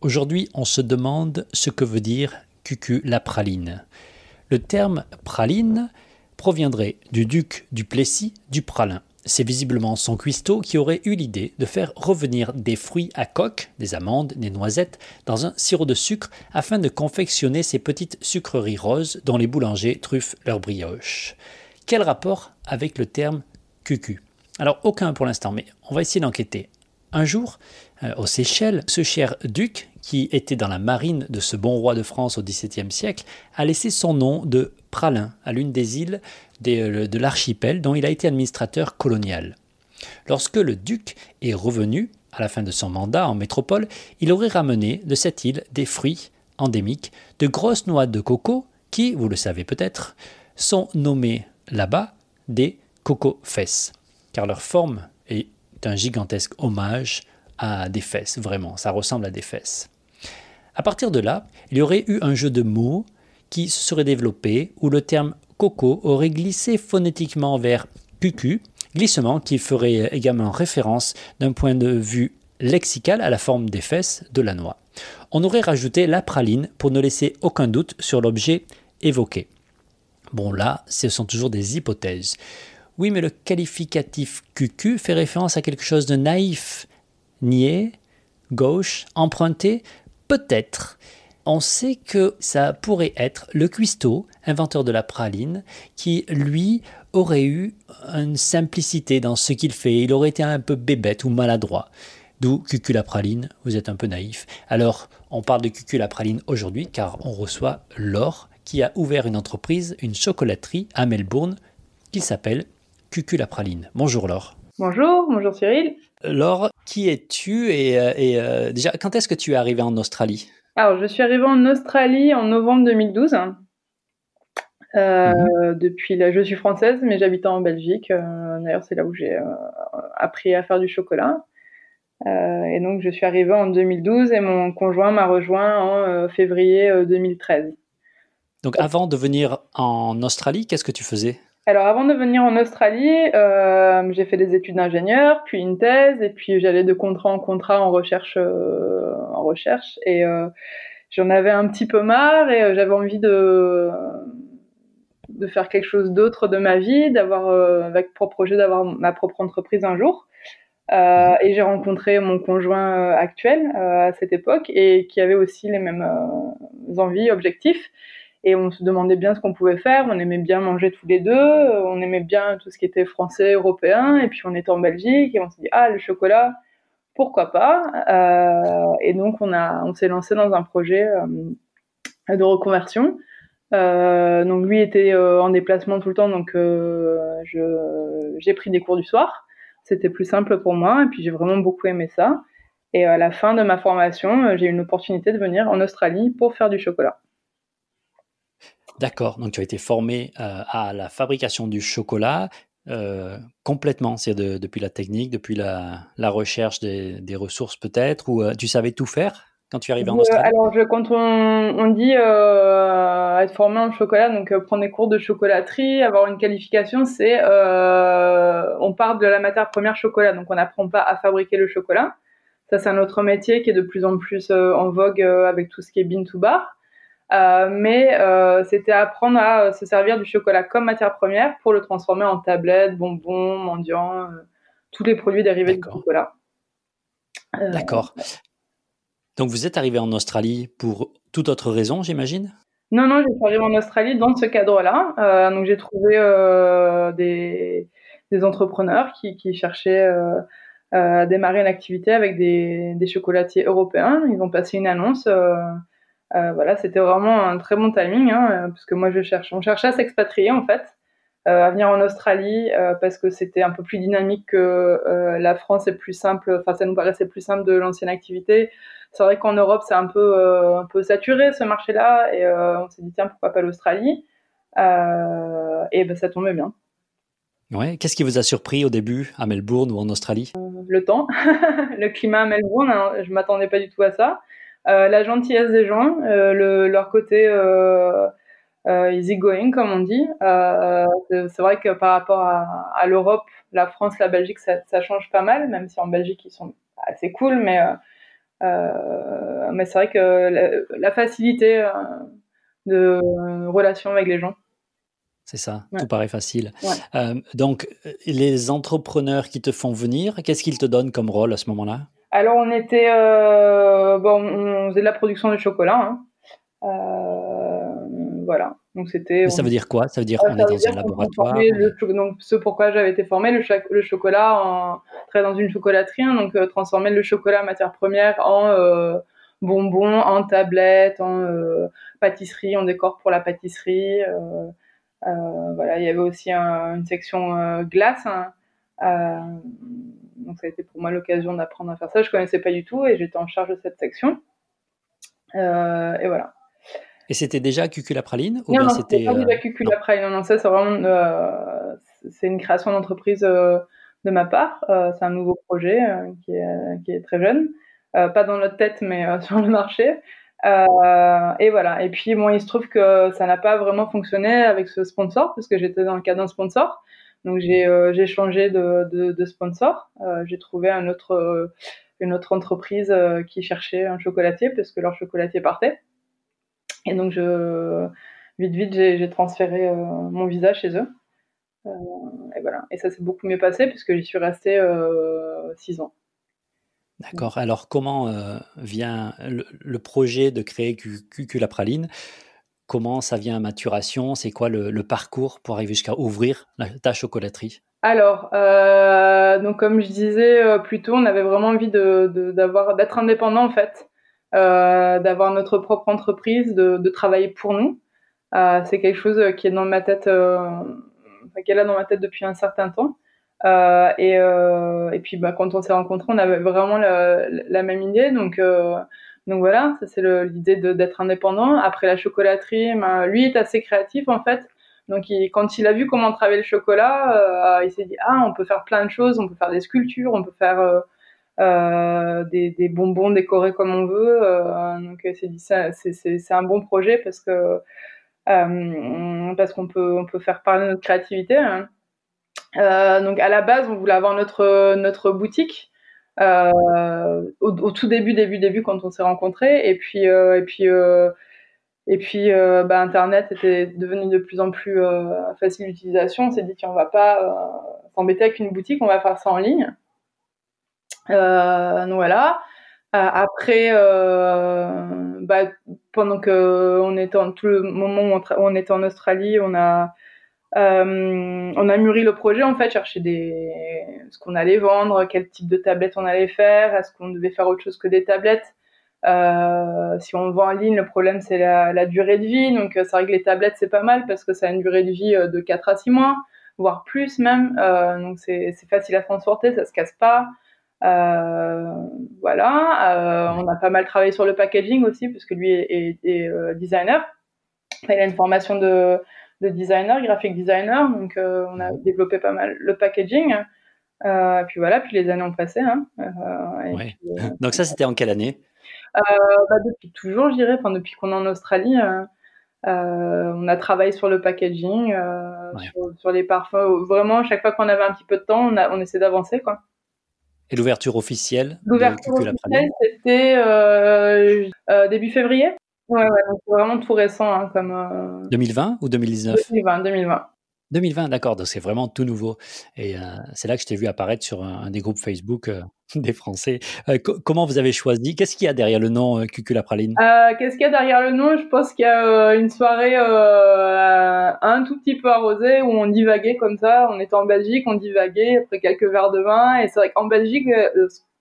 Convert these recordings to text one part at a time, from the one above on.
Aujourd'hui, on se demande ce que veut dire cucu la praline. Le terme praline proviendrait du duc du Plessis du Pralin. C'est visiblement son cuistot qui aurait eu l'idée de faire revenir des fruits à coque, des amandes, des noisettes, dans un sirop de sucre afin de confectionner ces petites sucreries roses dont les boulangers truffent leurs brioches. Quel rapport avec le terme cucu? Alors aucun pour l'instant, mais on va essayer d'enquêter. Un jour, euh, aux Seychelles, ce cher duc, qui était dans la marine de ce bon roi de France au XVIIe siècle, a laissé son nom de Pralin à l'une des îles euh, de l'archipel dont il a été administrateur colonial. Lorsque le duc est revenu, à la fin de son mandat en métropole, il aurait ramené de cette île des fruits endémiques, de grosses noix de coco qui, vous le savez peut-être, sont nommées là-bas des coco-fesses, car leur forme un gigantesque hommage à des fesses, vraiment, ça ressemble à des fesses. À partir de là, il y aurait eu un jeu de mots qui se serait développé où le terme coco aurait glissé phonétiquement vers cucu, glissement qui ferait également référence d'un point de vue lexical à la forme des fesses de la noix. On aurait rajouté la praline pour ne laisser aucun doute sur l'objet évoqué. Bon là, ce sont toujours des hypothèses. Oui, mais le qualificatif cucu fait référence à quelque chose de naïf, niais, gauche, emprunté, peut-être. On sait que ça pourrait être le cuistot, inventeur de la praline, qui lui aurait eu une simplicité dans ce qu'il fait. Il aurait été un peu bébête ou maladroit. D'où Cuculapraline, vous êtes un peu naïf. Alors, on parle de Cuculapraline aujourd'hui car on reçoit Laure qui a ouvert une entreprise, une chocolaterie à Melbourne qui s'appelle Cuculapraline. Bonjour Laure. Bonjour, bonjour Cyril. Laure, qui es-tu et, euh, euh, déjà, quand est-ce que tu es arrivée en Australie? Alors, je suis arrivée en Australie en novembre 2012. Euh, mhm. Depuis là, je suis française, mais j'habite en Belgique. D'ailleurs, c'est là où j'ai appris à faire du chocolat. et donc, je suis arrivée en 2012 et mon conjoint m'a rejoint en février 2013. Donc, avant de venir en Australie, qu'est-ce que tu faisais? Alors avant de venir en Australie, euh, j'ai fait des études d'ingénieur, puis une thèse, et puis j'allais de contrat en contrat en recherche, euh, en recherche, et euh, j'en avais un petit peu marre, et j'avais envie de de faire quelque chose d'autre de ma vie, d'avoir avec pour projet d'avoir ma propre entreprise un jour. et j'ai rencontré mon conjoint actuel à cette époque et qui avait aussi les mêmes envies, objectifs. Et on se demandait bien ce qu'on pouvait faire. On aimait bien manger tous les deux. On aimait bien tout ce qui était français, européen. Et puis on était en Belgique et on s'est dit ah le chocolat, pourquoi pas? Euh, Et donc on a, on s'est lancé dans un projet euh, de reconversion. Euh, donc lui était en déplacement tout le temps, donc j'ai pris des cours du soir. C'était plus simple pour moi et puis j'ai vraiment beaucoup aimé ça. Et à la fin de ma formation, j'ai eu une opportunité de venir en Australie pour faire du chocolat. D'accord, donc tu as été formé euh, à la fabrication du chocolat euh, complètement, c'est depuis la technique, depuis la, recherche des, ressources peut-être, ou euh, tu savais tout faire quand tu arrivé en Australie? Alors, quand on, dit être formé en chocolat, donc prendre des cours de chocolaterie, avoir une qualification, c'est on part de la matière première chocolat, donc on n'apprend pas à fabriquer le chocolat. Ça, c'est un autre métier qui est de plus en plus en vogue avec tout ce qui est bean to bar. Euh, mais euh, c'était apprendre à euh, se servir du chocolat comme matière première pour le transformer en tablettes, bonbons, mendiants, tous les produits dérivés du chocolat. D'accord. Donc vous êtes arrivé en Australie pour toute autre raison, j'imagine? Non, non, je suis arrivé en Australie dans ce cadre-là. donc j'ai trouvé des, des, entrepreneurs qui, qui cherchaient à démarrer une activité avec des, des, chocolatiers européens. Ils ont passé une annonce euh, voilà, c'était vraiment un très bon timing, hein, parce que moi, je cherche, on cherchait à s'expatrier en fait, euh, à venir en Australie, euh, parce que c'était un peu plus dynamique que la France est plus simple. Enfin, ça nous paraissait plus simple de l'ancienne activité. C'est vrai qu'en Europe, c'est un peu un peu saturé ce marché-là, et on s'est dit tiens, pourquoi pas l'Australie? Et ben, ça tombait bien. Ouais. Qu'est-ce qui vous a surpris au début à Melbourne ou en Australie? Le temps, le climat à Melbourne. Hein, je m'attendais pas du tout à ça. Euh, la gentillesse des gens, euh, le, leur côté euh, easygoing, comme on dit. c'est vrai que par rapport à, l'Europe, la France, la Belgique, ça, change pas mal, même si en Belgique, ils sont assez cool, mais mais c'est vrai que la, facilité de relation avec les gens. C'est ça, tout paraît facile. donc, les entrepreneurs qui te font venir, qu'est-ce qu'ils te donnent comme rôle à ce moment-là? Alors, on était, bon, on faisait de la production de chocolat. Hein. voilà. Donc c'était. Ça veut dire quoi? Ça veut dire qu'on est dans un laboratoire. donc ce pourquoi j'avais été formée, le, le chocolat, en, très dans une chocolaterie, hein, donc transformer le chocolat matière première en bonbons, en tablettes, en pâtisserie, en décor pour la pâtisserie. Euh, voilà, il y avait aussi une section euh, glace. Hein. Euh, donc ça a été pour moi l'occasion d'apprendre à faire ça. Je connaissais pas du tout et j'étais en charge de cette section. et voilà. Et c'était déjà Cucula Praline ou Non, c'était pas déjà Cucula Praline. Non, ça c'est vraiment c'est une création d'entreprise de ma part. c'est un nouveau projet qui est, qui, est, très jeune. pas dans notre tête, mais sur le marché. Euh, et voilà. Et puis, bon, il se trouve que ça n'a pas vraiment fonctionné avec ce sponsor, parce que j'étais dans le cas d'un sponsor. Donc, j'ai euh, changé de, sponsor. Euh, j'ai trouvé euh, une autre entreprise qui cherchait un chocolatier, parce que leur chocolatier partait. Et donc, vite, vite, j'ai transféré mon visa chez eux. et voilà. Et ça s'est beaucoup mieux passé, puisque j'y suis restée six ans. D'accord. Alors, comment vient le, projet de créer Cucula Praline Comment ça vient à maturation C'est quoi le, parcours pour arriver jusqu'à ouvrir ta chocolaterie? Alors, euh, donc comme je disais euh, plus tôt, on avait vraiment envie d'avoir, d'être indépendant en fait, d'avoir notre propre entreprise, de, travailler pour nous. c'est quelque chose qui est dans ma tête, qui est là dans ma tête depuis un certain temps. Euh, et, euh, puis bah, quand on s'est rencontrés, on avait vraiment la, la même idée. Donc, euh, donc voilà, ça c'est l'idée d'être indépendant. Après la chocolaterie, ben, lui est assez créatif en fait. Donc il, quand il a vu comment travailler le chocolat, euh, il s'est dit ah on peut faire plein de choses, on peut faire des sculptures, on peut faire euh, euh, des, bonbons décorés comme on veut. donc c'est dit ça, c'est un bon projet parce que parce qu'on peut on peut faire parler notre créativité. Hein. Euh, donc à la base, on voulait avoir notre notre boutique euh, au, tout début, début, début quand on s'est rencontrés, et puis euh, et puis et puis bah, Internet était devenu de plus en plus facile d'utilisation. On s'est dit tiens, on va pas s'embêter avec une boutique, on va faire ça en ligne. donc voilà. après, bah, pendant que on était en tout le moment où on était en Australie, on a euh, on a mûri le projet en fait, chercher des ce qu'on allait vendre, quel type de tablette on allait faire, est-ce qu'on devait faire autre chose que des tablettes. Euh, si on vend en ligne, le problème c'est la, durée de vie. Donc euh, c'est vrai les tablettes c'est pas mal parce que ça a une durée de vie de 4 à 6 mois, voire plus même. donc c'est facile à transporter, ça se casse pas. voilà. on a pas mal travaillé sur le packaging aussi parce que lui est, designer. il a une formation de de designer, graphic designer. Donc, euh, on a développé pas mal le packaging. Euh, puis voilà, puis les années ont passé. Hein. Euh, donc ça, c'était en quelle année? Bah, Depuis toujours, je dirais. Enfin, depuis qu'on est en Australie. on a travaillé sur le packaging, sur, les parfums. Vraiment, chaque fois qu'on avait un petit peu de temps, on, a, on essaie d'avancer, quoi. Et l'ouverture officielle L'ouverture officielle, c'était début février. Ouais, ouais, donc c'est vraiment tout récent. Hein, comme, 2020 euh, ou 2019 2020, 2020. 2020, d'accord, donc c'est vraiment tout nouveau. Et euh, c'est là que je t'ai vu apparaître sur un, des groupes Facebook euh, des Français. comment vous avez choisi? Qu'est-ce qu'il y a derrière le nom Cucula Praline Qu'est-ce qu'il y a derrière le nom? Je pense qu'il y a une soirée un tout petit peu arrosée où on divaguait comme ça. On était en Belgique, on divaguait après quelques verres de vin. Et c'est vrai qu'en Belgique,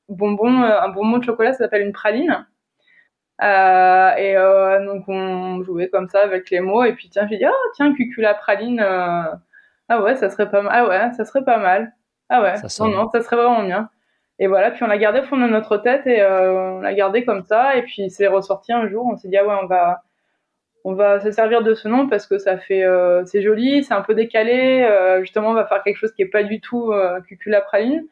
bonbon, un bonbon de chocolat, ça s'appelle une praline. Euh, et euh, donc on jouait comme ça avec les mots. Et puis tiens j'ai dit oh tiens cucula praline euh, ah ouais ça serait pas mal ah ouais ça serait pas mal. Ah ouais non non ça serait vraiment bien. Et voilà puis on l'a gardé au fond de notre tête et on l'a gardé comme ça. Et puis c'est ressorti un jour. On s'est dit ah ouais on va on va se servir de ce nom parce que ça fait c'est joli c'est un peu décalé. Justement on va faire quelque chose qui est pas du tout cucula praline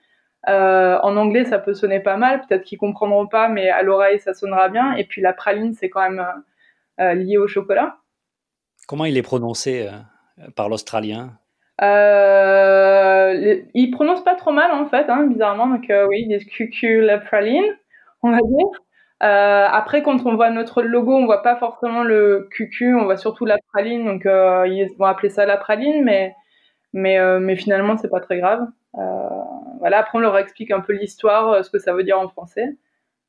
euh, en anglais, ça peut sonner pas mal. Peut-être qu'ils comprendront pas, mais à l'oreille, ça sonnera bien. Et puis la praline, c'est quand même euh, euh, lié au chocolat. Comment il est prononcé par l'Australien? Il prononce pas trop mal en fait, hein, bizarrement. Donc oui, il dit cucula praline, on va dire. après, quand on voit notre logo, on voit pas forcément le QQ, on voit surtout la praline. Donc, ils vont appeler ça la praline, mais mais mais finalement, c'est pas très grave. Voilà. Après, on leur explique un peu l'histoire, ce que ça veut dire en français,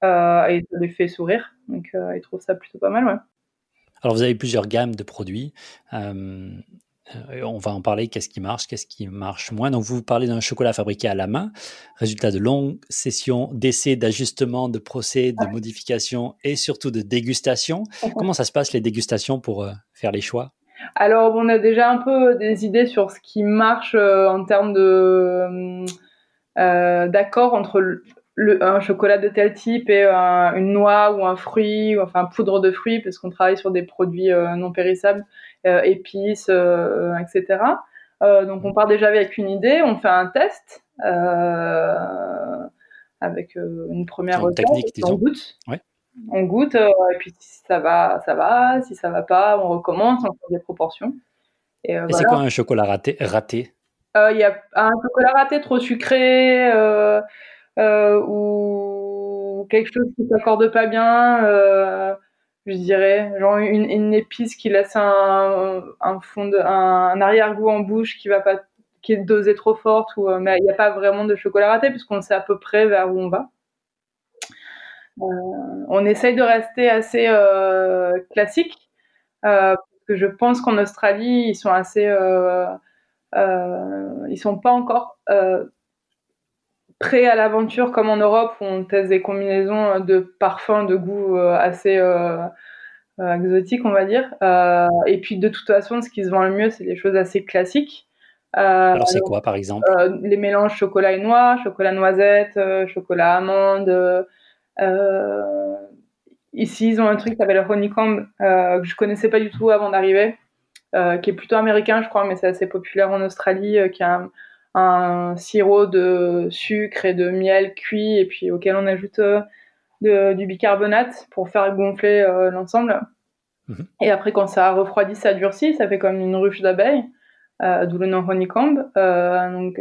et ça les fait sourire. Donc, ils trouvent ça plutôt pas mal, ouais. Alors, vous avez plusieurs gammes de produits. Euh, euh, on va en parler, qu'est-ce qui marche, qu'est-ce qui marche moins? Donc, vous parlez d'un chocolat fabriqué à la main, résultat de longues sessions d'essais, d'ajustements, de procès, de modifications et surtout de dégustation. Comment ça se passe, les dégustations, pour euh, faire les choix? Alors, on a déjà un peu des idées sur ce qui marche en termes de... d'accord entre un chocolat de tel type et une noix ou un fruit, ou enfin poudre de fruits, parce qu'on travaille sur des produits euh, non périssables, euh, épices, euh, etc. donc on part déjà avec une idée, on fait un test avec une première recette, technique, on goûte. On goûte, et puis si ça va, ça va. Si ça va pas, on recommence, on fait des proportions. Et, et c'est quoi un chocolat raté Raté? Il y a un chocolat raté trop sucré euh, ou quelque chose qui s'accorde pas bien, euh, je dirais, genre une, une, épice qui laisse un, un fond de, un, arrière-goût en bouche qui va pas qui est dosée trop forte ou euh, mais il n'y a pas vraiment de chocolat raté puisqu'on sait à peu près vers où on va. Euh, on essaye de rester assez euh, classique euh, parce que je pense qu'en Australie ils sont assez ils sont pas encore prêt à l'aventure comme en Europe où on teste des combinaisons de parfums de goût euh, assez euh, euh, exotiques, on va dire. et puis de toute façon, ce qui se vend le mieux, c'est des choses assez classiques. alors c'est quoi par exemple? Les mélanges chocolat et noix, chocolat noisette, chocolat amande. Ici, ils ont un truc qui s'appelle honeycomb que je connaissais pas du tout avant d'arriver, qui est plutôt américain, je crois, mais c'est assez populaire en Australie, qui a un, un sirop de sucre et de miel cuit et puis auquel on ajoute euh, du bicarbonate pour faire gonfler euh, l'ensemble. Mhm. Et après, quand ça refroidit, ça durcit, ça fait comme une ruche d'abeilles, euh, d'où le nom honeycomb. donc,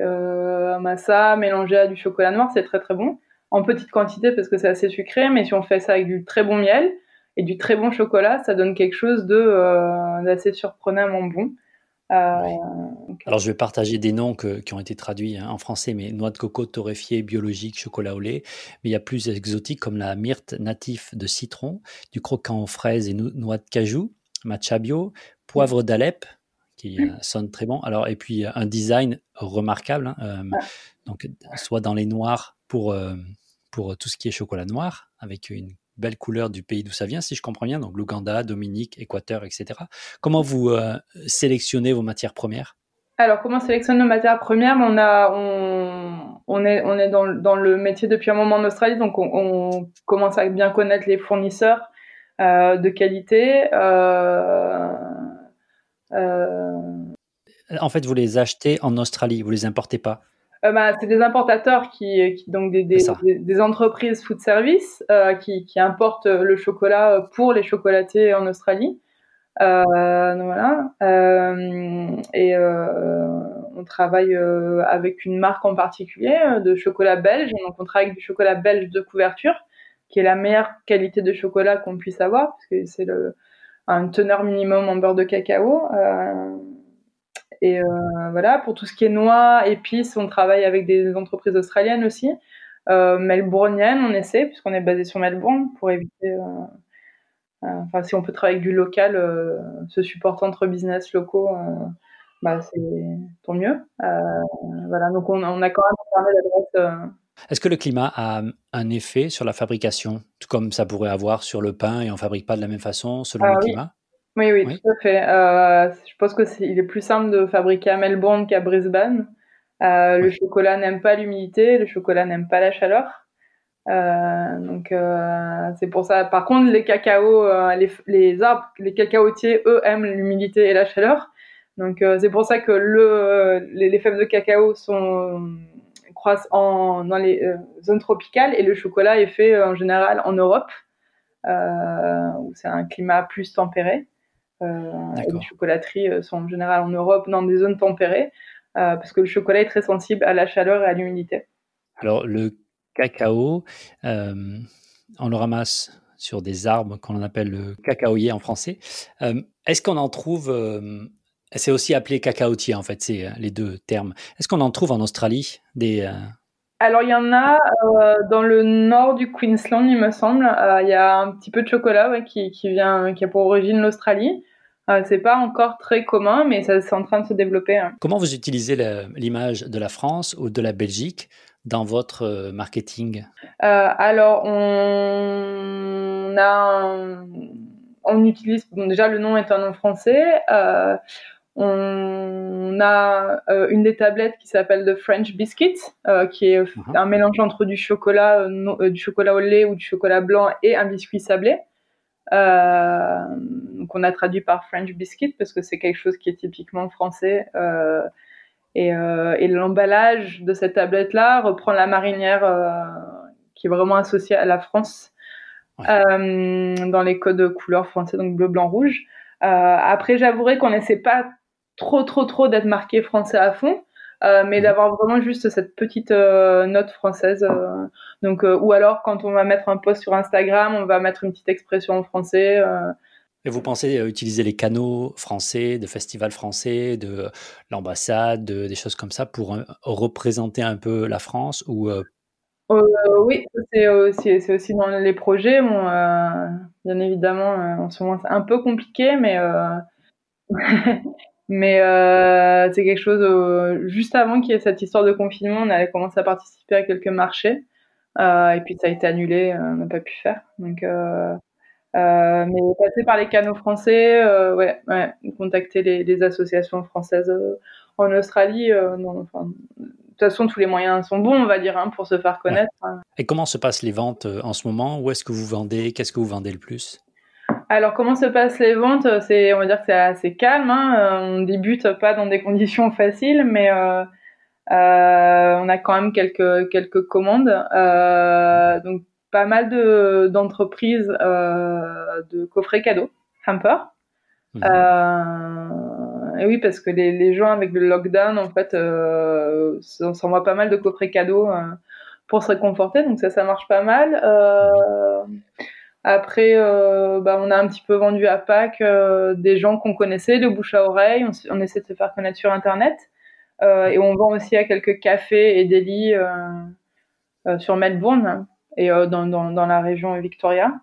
massa mélangé à du chocolat noir, c'est très très bon. En petite quantité parce que c'est assez sucré, mais si on fait ça avec du très bon miel et du très bon chocolat, ça donne quelque chose de d'assez surprenamment bon. Euh, Alors je vais partager des noms qui ont été traduits hein, en français, mais noix de coco torréfiée biologique, chocolat au lait. Mais il y a plus exotiques comme la myrte natif de citron, du croquant aux fraises et noix de cajou, matcha bio, poivre d'Alep, qui euh, sonne très bon. Alors et puis un design remarquable, hein, euh, donc soit dans les noirs pour pour tout ce qui est chocolat noir, avec une belle couleur du pays d'où ça vient, si je comprends bien, donc l'Ouganda, Dominique, Équateur, etc. Comment vous euh, sélectionnez vos matières premières? Alors, comment on sélectionne nos matières premières? On, a, on, est, on est dans, dans, le métier depuis un moment en Australie, donc on, commence à bien connaître les fournisseurs euh, de qualité. Euh, en fait, vous les achetez en Australie, vous les importez pas? Euh, bah, c'est des importateurs qui, donc des, des, des, entreprises food service euh, qui, qui, importent le chocolat pour les chocolatiers en Australie. Euh, voilà. Euh, et euh, on travaille avec une marque en particulier de chocolat belge. Donc on travaille avec du chocolat belge de couverture, qui est la meilleure qualité de chocolat qu'on puisse avoir, parce que c'est le un teneur minimum en beurre de cacao. Euh, et euh, voilà, pour tout ce qui est noix, épices, on travaille avec des entreprises australiennes aussi. Euh, melbourneiennes, on essaie, puisqu'on est basé sur Melbourne, pour éviter. Euh, enfin, si on peut travailler avec du local, se supporter entre business locaux, bah, c'est tant mieux. voilà, donc on, a quand même d'adresse. Est-ce que le climat a un effet sur la fabrication, tout comme ça pourrait avoir sur le pain et on fabrique pas de la même façon selon le climat? Oui, oui, tout à fait. Euh, je pense que est, il est plus simple de fabriquer à Melbourne qu'à Brisbane. Euh, le chocolat n'aime pas l'humidité, le chocolat n'aime pas la chaleur. Euh, donc euh, c'est pour ça. Par contre, les cacao, euh, les, les, arbres, les cacaotiers, eux aiment l'humidité et la chaleur. Donc euh, c'est pour ça que le, les, les, fèves de cacao sont croissent en, dans les zones tropicales et le chocolat est fait en général en Europe où c'est un climat plus tempéré. Euh, les chocolateries euh, sont en général en Europe dans des zones tempérées euh, parce que le chocolat est très sensible à la chaleur et à l'humidité. Alors le cacao, on le ramasse sur des arbres qu'on appelle le cacaoyer en français. Est-ce qu'on en trouve c'est aussi appelé cacaotier en fait, c'est les deux termes. Est-ce qu'on en trouve en Australie des alors il y en a dans le nord du Queensland, il me semble. Il y a un petit peu de chocolat qui, qui, vient, qui a pour origine l'Australie. Euh, c'est pas encore très commun, mais ça c'est en train de se développer. Hein. Comment vous utilisez l'image de la France ou de la Belgique dans votre euh, marketing? Euh, Alors, on a, on utilise déjà le nom est un nom français. On a une des tablettes qui s'appelle The French Biscuit, qui est uh-huh. un mélange entre du chocolat, du chocolat au lait ou du chocolat blanc et un biscuit sablé. Euh, donc on a traduit par French biscuit parce que c'est quelque chose qui est typiquement français. Euh, et, euh, et l'emballage de cette tablette-là reprend la marinière qui est vraiment associée à la France dans les codes couleurs français, donc bleu, blanc, rouge. après, j'avouerai qu'on n'essaie pas trop, trop, trop d'être marqué français à fond. Euh, mais mhm. d'avoir vraiment juste cette petite euh, note française. Euh, donc, ou alors quand on va mettre un post sur Instagram, on va mettre une petite expression en français. Et vous pensez utiliser les canaux français, de festivals français, de l'ambassade, des choses comme ça pour représenter un peu la France ou oui, c'est aussi, c'est aussi dans les projets. Bon, bien évidemment, en ce moment, c'est un peu compliqué, mais Mais euh, c'est quelque chose, euh, juste avant qu'il y ait cette histoire de confinement, on avait commencé à participer à quelques marchés. Euh, et puis ça a été annulé, on n'a pas pu faire. Donc, mais passer par les canaux français, ouais, ouais, contacter les, associations françaises en Australie, enfin, de toute façon, tous les moyens sont bons, on va dire, hein, pour se faire connaître. Et comment se passent les ventes en ce moment? Où est-ce que vous vendez? Qu'est-ce que vous vendez le plus? Alors, comment se passent les ventes? C'est, on va dire que c'est assez calme. Hein. Euh, on débute pas dans des conditions faciles, mais euh, euh, on a quand même quelques quelques commandes. Euh, donc, pas mal de d'entreprises euh, de coffrets cadeaux, hamper. Mmh. et oui, parce que les, les, gens avec le lockdown, en fait, euh, s'envoient pas mal de coffrets cadeaux pour se réconforter. Donc ça, ça marche pas mal. Euh, après, euh, bah, on a un petit peu vendu à Pâques euh, des gens qu'on connaissait, de bouche à oreille. On, essaie de se faire connaître sur Internet. Euh, et on vend aussi à quelques cafés et délits sur Melbourne et dans, dans, dans, la région Victoria.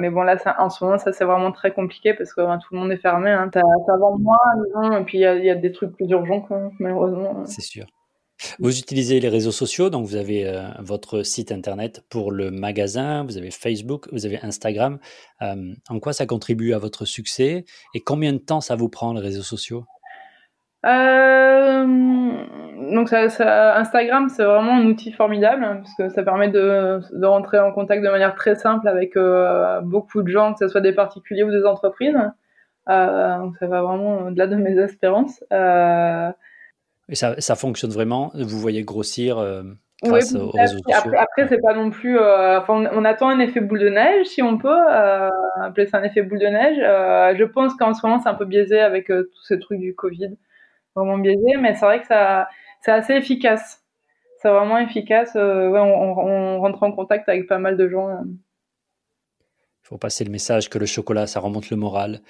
mais bon, là, ça, en ce moment, ça c'est vraiment très compliqué parce que tout le monde est fermé. Hein. T'as vend moins, et puis il y a, y a, des trucs plus urgents, malheureusement. C'est sûr. Vous utilisez les réseaux sociaux, donc vous avez euh, votre site internet pour le magasin, vous avez Facebook, vous avez Instagram. Euh, en quoi ça contribue à votre succès et combien de temps ça vous prend les réseaux sociaux? Euh, donc Instagram, c'est vraiment un outil formidable hein, parce que ça permet de, rentrer en contact de manière très simple avec beaucoup de gens, que ce soit des particuliers ou des entreprises. ça va vraiment au-delà de mes espérances. Et ça, ça, fonctionne vraiment Vous voyez grossir euh, grâce aux réseaux sociaux Après, après c'est pas non plus. Euh, on, attend un effet boule de neige, si on peut euh, appeler ça un effet boule de neige. je pense qu'en ce moment, c'est un peu biaisé avec tous ces trucs du Covid. Vraiment biaisé, mais c'est vrai que ça, c'est assez efficace. C'est vraiment efficace. ouais, on, on, rentre en contact avec pas mal de gens. Il faut passer le message que le chocolat, ça remonte le moral.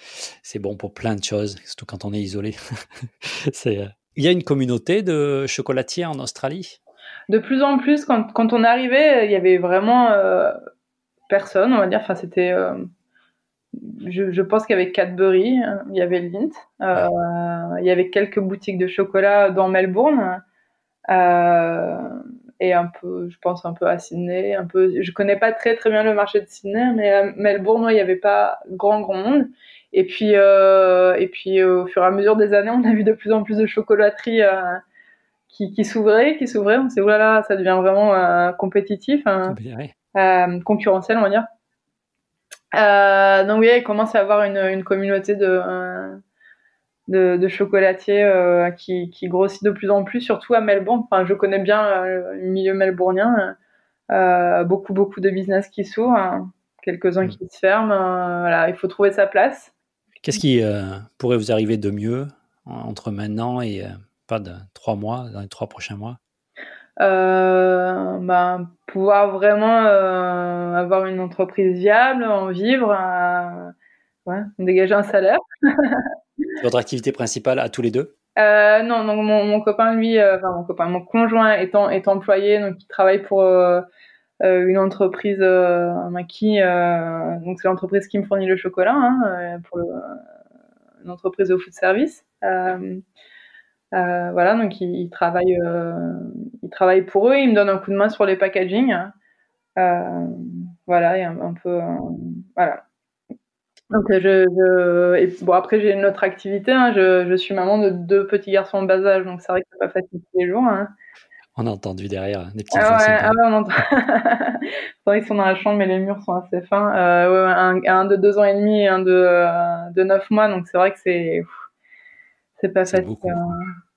C'est bon pour plein de choses, surtout quand on est isolé. c'est il y a une communauté de chocolatiers en Australie? De plus en plus, quand, quand on arrivait, il y avait vraiment euh, personne, on va dire. Enfin, c'était. Euh, je, je, pense qu'il y avait Cadbury, il y avait Lint, euh, il y avait quelques boutiques de chocolat dans Melbourne. Et un peu, je pense un peu à Sydney, un peu. Je connais pas très très bien le marché de Sydney, mais à Melbourne, il n'y avait pas grand grand monde. Et puis, euh, et puis au fur et à mesure des années, on a vu de plus en plus de chocolateries euh, qui, qui s'ouvraient, qui s'ouvraient. On s'est dit, là, ça devient vraiment euh, compétitif, hein, concurrentiel, on va dire. donc oui, il commence à avoir une, une communauté de, de, de, chocolatiers qui, qui, grossit de plus en plus, surtout à Melbourne. Enfin, je connais bien le milieu melbournien. beaucoup, beaucoup de business qui s'ouvrent, hein. quelques-uns mm. qui se ferment. voilà, il faut trouver sa place. Qu'est-ce qui euh, pourrait vous arriver de mieux entre maintenant et euh, pas de trois mois, dans les trois prochains mois? Ben, pouvoir vraiment avoir une entreprise viable, en vivre, ouais, dégager un salaire. Votre activité principale à tous les deux? Euh, non, donc mon, copain, lui, euh, mon copain, mon conjoint étant est employé, donc il travaille pour euh, une entreprise qui, donc c'est l'entreprise qui me fournit le chocolat, hein, pour une entreprise de food service. voilà, donc il, il travaille, il travaille pour eux, il me donne un coup de main sur les packaging. voilà, et un, un peu, voilà. Donc je, je et bon après j'ai une autre activité. Hein, je, je, suis maman de deux petits garçons en bas âge, donc c'est vrai que c'est pas facile tous les jours. Hein. On a entendu derrière hein, des petits. Ah ouais, ah ouais, on entend. c'est vrai qu'ils sont dans la chambre, mais les murs sont assez fins. Euh, un, un, de deux ans et demi et un de euh, de neuf mois, donc c'est vrai que c'est c'est pas facile euh,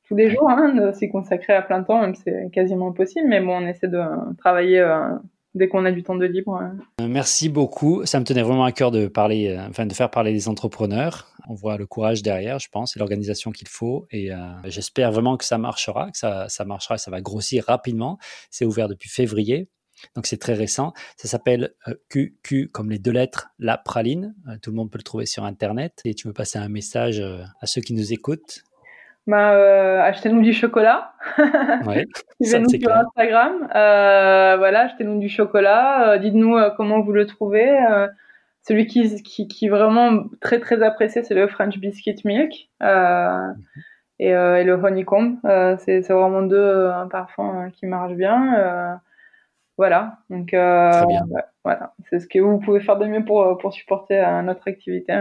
tous les jours hein, de s'y consacrer à plein temps, même c'est quasiment impossible. Mais bon, on essaie de travailler euh, dès qu'on a du temps de libre. Euh, merci beaucoup. Ça me tenait vraiment à cœur de parler, euh, enfin de faire parler des entrepreneurs. On voit le courage derrière, je pense, et l'organisation qu'il faut. Et euh, j'espère vraiment que ça marchera, que ça, ça marchera, ça va grossir rapidement. C'est ouvert depuis février. Donc c'est très récent. Ça s'appelle QQ comme les deux lettres, la praline. tout le monde peut le trouver sur Internet. Et tu veux passer un message à ceux qui nous écoutent bah, euh, achetez-nous du chocolat. Ouais, Suivez-nous sur Instagram. Euh, voilà, achetez-nous du chocolat. Euh, dites-nous euh, comment vous le trouvez. Euh, celui qui, qui, qui, est vraiment très très apprécié, c'est le French Biscuit Milk mm-hmm. et, et, le Honeycomb. c'est vraiment deux parfums qui marchent bien. voilà, donc bien. voilà, c'est ce que vous pouvez faire de mieux pour, pour supporter notre activité.